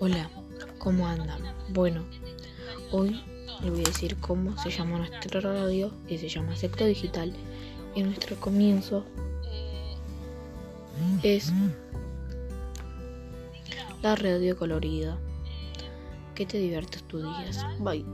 Hola, ¿cómo andan? Bueno, hoy les voy a decir cómo se llama nuestra radio, que se llama Secto Digital, y nuestro comienzo es la radio colorida. Que te diviertas tus días. Bye.